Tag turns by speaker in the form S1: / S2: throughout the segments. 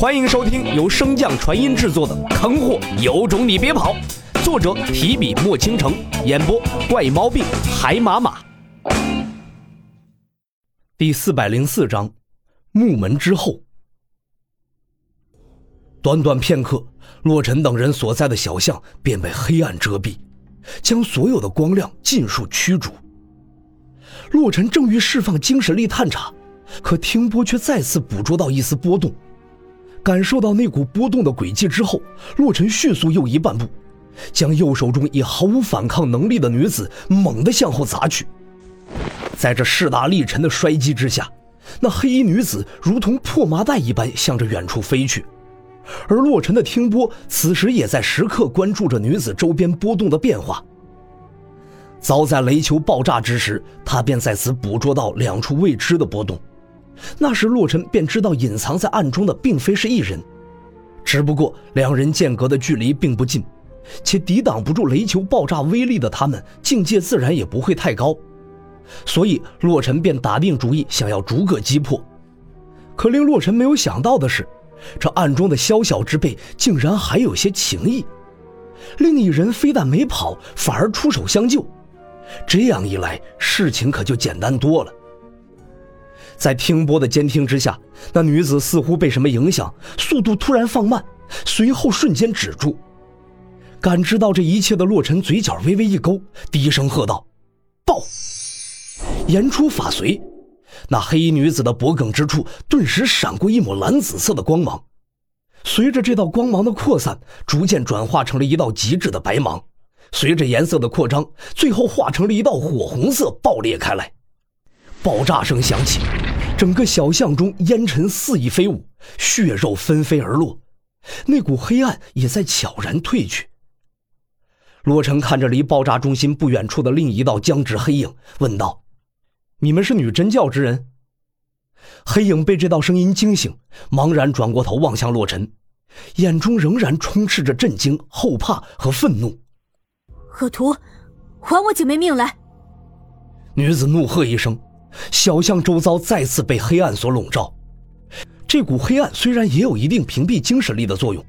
S1: 欢迎收听由升降传音制作的《坑货有种你别跑》，作者提笔墨倾城，演播怪猫病海马马。第四百零四章，木门之后。短短片刻，洛尘等人所在的小巷便被黑暗遮蔽，将所有的光亮尽数驱逐。洛尘正欲释放精神力探查，可听波却再次捕捉到一丝波动。感受到那股波动的轨迹之后，洛尘迅速右移半步，将右手中已毫无反抗能力的女子猛地向后砸去。在这势大力沉的摔击之下，那黑衣女子如同破麻袋一般向着远处飞去，而洛尘的听波此时也在时刻关注着女子周边波动的变化。早在雷球爆炸之时，他便在此捕捉到两处未知的波动。那时，洛尘便知道隐藏在暗中的并非是一人，只不过两人间隔的距离并不近，且抵挡不住雷球爆炸威力的他们，境界自然也不会太高，所以洛尘便打定主意想要逐个击破。可令洛尘没有想到的是，这暗中的宵小之辈竟然还有些情谊，另一人非但没跑，反而出手相救，这样一来，事情可就简单多了。在听波的监听之下，那女子似乎被什么影响，速度突然放慢，随后瞬间止住。感知到这一切的洛尘嘴角微微一勾，低声喝道：“爆！”言出法随，那黑衣女子的脖颈之处顿时闪过一抹蓝紫色的光芒，随着这道光芒的扩散，逐渐转化成了一道极致的白芒，随着颜色的扩张，最后化成了一道火红色，爆裂开来。爆炸声响起。整个小巷中烟尘肆意飞舞，血肉纷飞而落，那股黑暗也在悄然退去。洛尘看着离爆炸中心不远处的另一道僵直黑影，问道：“你们是女真教之人？”黑影被这道声音惊醒，茫然转过头望向洛尘，眼中仍然充斥着震惊、后怕和愤怒。
S2: 恶徒，还我姐妹命来！
S1: 女子怒喝一声。小巷周遭再次被黑暗所笼罩，这股黑暗虽然也有一定屏蔽精神力的作用，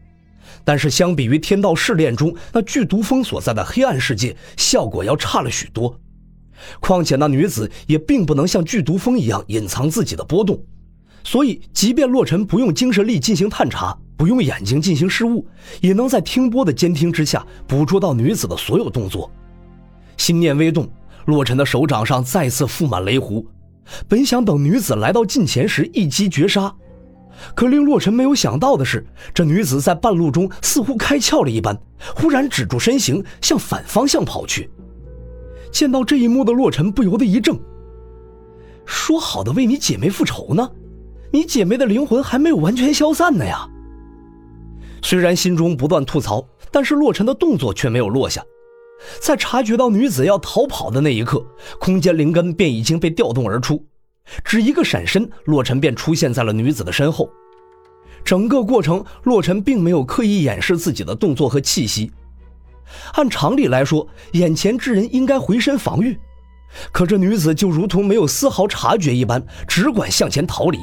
S1: 但是相比于天道试炼中那剧毒蜂所在的黑暗世界，效果要差了许多。况且那女子也并不能像剧毒蜂一样隐藏自己的波动，所以即便洛尘不用精神力进行探查，不用眼睛进行施物，也能在听波的监听之下捕捉到女子的所有动作。心念微动。洛尘的手掌上再次覆满雷弧，本想等女子来到近前时一击绝杀，可令洛尘没有想到的是，这女子在半路中似乎开窍了一般，忽然止住身形，向反方向跑去。见到这一幕的洛尘不由得一怔：“说好的为你姐妹复仇呢？你姐妹的灵魂还没有完全消散呢呀！”虽然心中不断吐槽，但是洛尘的动作却没有落下。在察觉到女子要逃跑的那一刻，空间灵根便已经被调动而出，只一个闪身，洛尘便出现在了女子的身后。整个过程，洛尘并没有刻意掩饰自己的动作和气息。按常理来说，眼前之人应该回身防御，可这女子就如同没有丝毫察觉一般，只管向前逃离。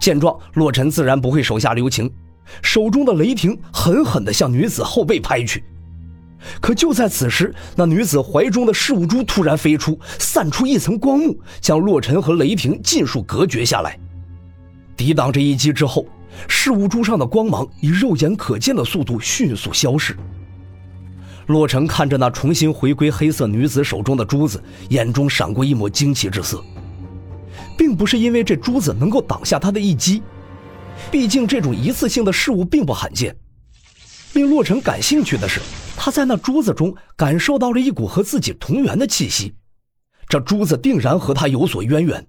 S1: 见状，洛尘自然不会手下留情，手中的雷霆狠狠地向女子后背拍去。可就在此时，那女子怀中的事物珠突然飞出，散出一层光幕，将洛尘和雷霆尽数隔绝下来。抵挡这一击之后，事物珠上的光芒以肉眼可见的速度迅速消逝。洛尘看着那重新回归黑色女子手中的珠子，眼中闪过一抹惊奇之色，并不是因为这珠子能够挡下他的一击，毕竟这种一次性的事物并不罕见。令洛尘感兴趣的是。他在那珠子中感受到了一股和自己同源的气息，这珠子定然和他有所渊源。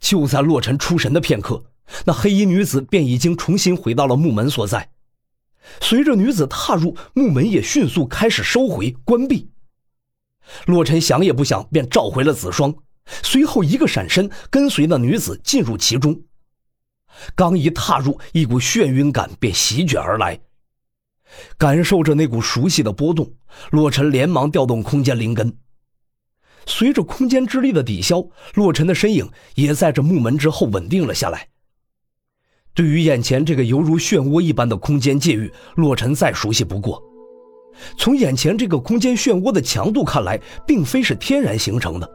S1: 就在洛尘出神的片刻，那黑衣女子便已经重新回到了木门所在。随着女子踏入，木门也迅速开始收回关闭。洛尘想也不想，便召回了子双，随后一个闪身，跟随那女子进入其中。刚一踏入，一股眩晕感便席卷而来。感受着那股熟悉的波动，洛尘连忙调动空间灵根。随着空间之力的抵消，洛尘的身影也在这木门之后稳定了下来。对于眼前这个犹如漩涡一般的空间界域，洛尘再熟悉不过。从眼前这个空间漩涡的强度看来，并非是天然形成的，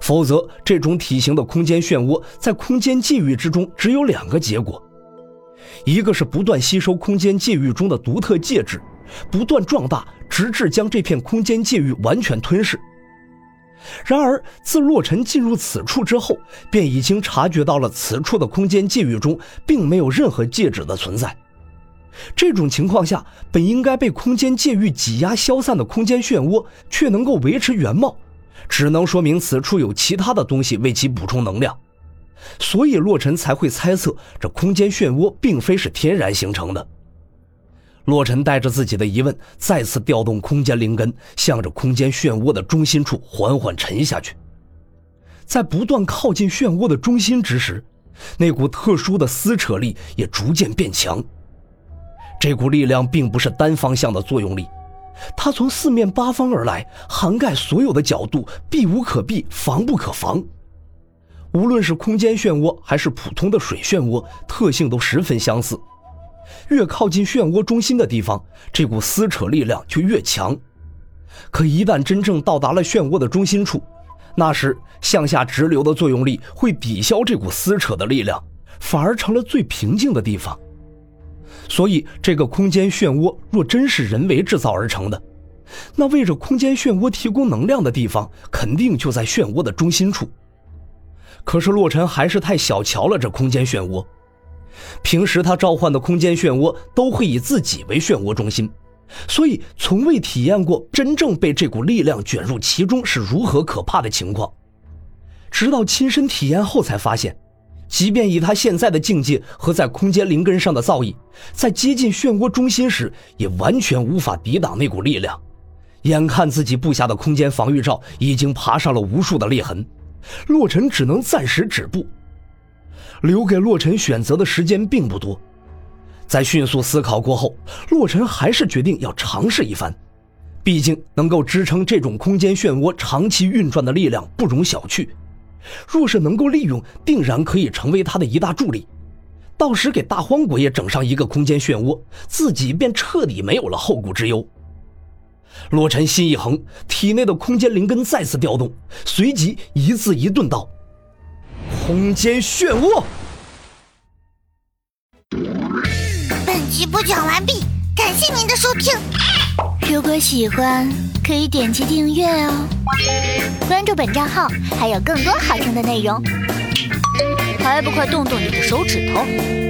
S1: 否则这种体型的空间漩涡在空间界域之中只有两个结果：一个是不断吸收空间界域中的独特介质，不断壮大，直至将这片空间界域完全吞噬。然而，自洛尘进入此处之后，便已经察觉到了此处的空间界域中并没有任何介质的存在。这种情况下，本应该被空间界域挤压消散的空间漩涡却能够维持原貌，只能说明此处有其他的东西为其补充能量。所以洛尘才会猜测，这空间漩涡并非是天然形成的。洛尘带着自己的疑问，再次调动空间灵根，向着空间漩涡的中心处缓缓沉下去。在不断靠近漩涡的中心之时，那股特殊的撕扯力也逐渐变强。这股力量并不是单方向的作用力，它从四面八方而来，涵盖所有的角度，避无可避，防不可防。无论是空间漩涡还是普通的水漩涡，特性都十分相似。越靠近漩涡中心的地方，这股撕扯力量就越强。可一旦真正到达了漩涡的中心处，那时向下直流的作用力会抵消这股撕扯的力量，反而成了最平静的地方。所以，这个空间漩涡若真是人为制造而成的，那为着空间漩涡提供能量的地方，肯定就在漩涡的中心处。可是洛尘还是太小瞧了这空间漩涡。平时他召唤的空间漩涡都会以自己为漩涡中心，所以从未体验过真正被这股力量卷入其中是如何可怕的情况。直到亲身体验后，才发现。即便以他现在的境界和在空间灵根上的造诣，在接近漩涡中心时，也完全无法抵挡那股力量。眼看自己布下的空间防御罩已经爬上了无数的裂痕，洛尘只能暂时止步。留给洛尘选择的时间并不多，在迅速思考过后，洛尘还是决定要尝试一番。毕竟能够支撑这种空间漩涡长期运转的力量不容小觑。若是能够利用，定然可以成为他的一大助力。到时给大荒国也整上一个空间漩涡，自己便彻底没有了后顾之忧。洛尘心一横，体内的空间灵根再次调动，随即一字一顿道：“空间漩涡。”
S3: 本集播讲完毕，感谢您的收听。
S4: 如果喜欢，可以点击订阅哦，关注本账号还有更多好听的内容，还不快动动你的手指头！